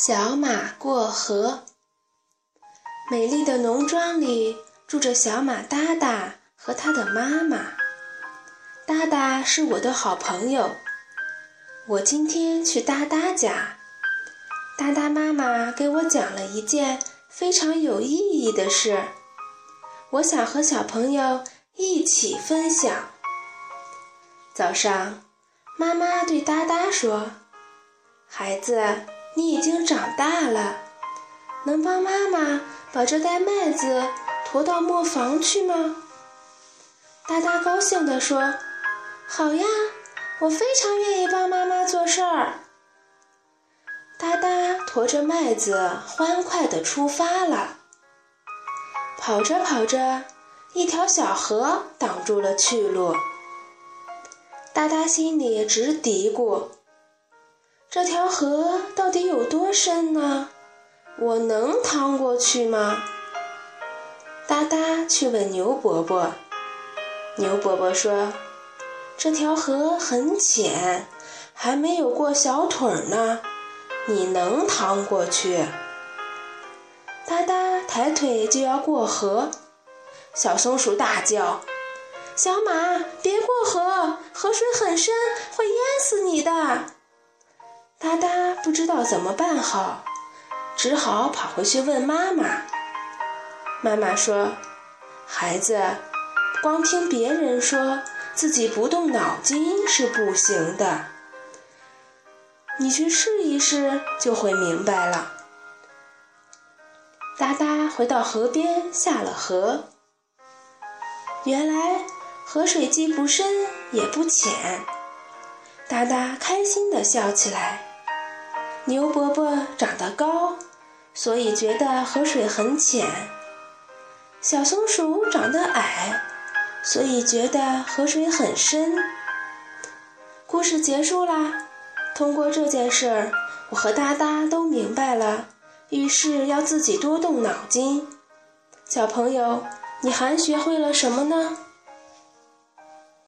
小马过河。美丽的农庄里住着小马哒哒和他的妈妈。哒哒是我的好朋友。我今天去哒哒家，哒哒妈妈给我讲了一件非常有意义的事，我想和小朋友一起分享。早上，妈妈对哒哒说：“孩子。”你已经长大了，能帮妈妈把这袋麦子驮到磨坊去吗？哒哒高兴地说：“好呀，我非常愿意帮妈妈做事儿。”哒哒驮着麦子欢快地出发了。跑着跑着，一条小河挡住了去路。哒哒心里直嘀咕。这条河到底有多深呢？我能趟过去吗？哒哒去问牛伯伯。牛伯伯说：“这条河很浅，还没有过小腿呢，你能趟过去。”哒哒抬腿就要过河，小松鼠大叫：“小马，别过河，河水很深，会淹死你的。”哒哒不知道怎么办好，只好跑回去问妈妈。妈妈说：“孩子，光听别人说，自己不动脑筋是不行的。你去试一试，就会明白了。”哒哒回到河边，下了河。原来河水既不深也不浅，哒哒开心地笑起来。牛伯伯长得高，所以觉得河水很浅；小松鼠长得矮，所以觉得河水很深。故事结束啦！通过这件事儿，我和哒哒都明白了，遇事要自己多动脑筋。小朋友，你还学会了什么呢？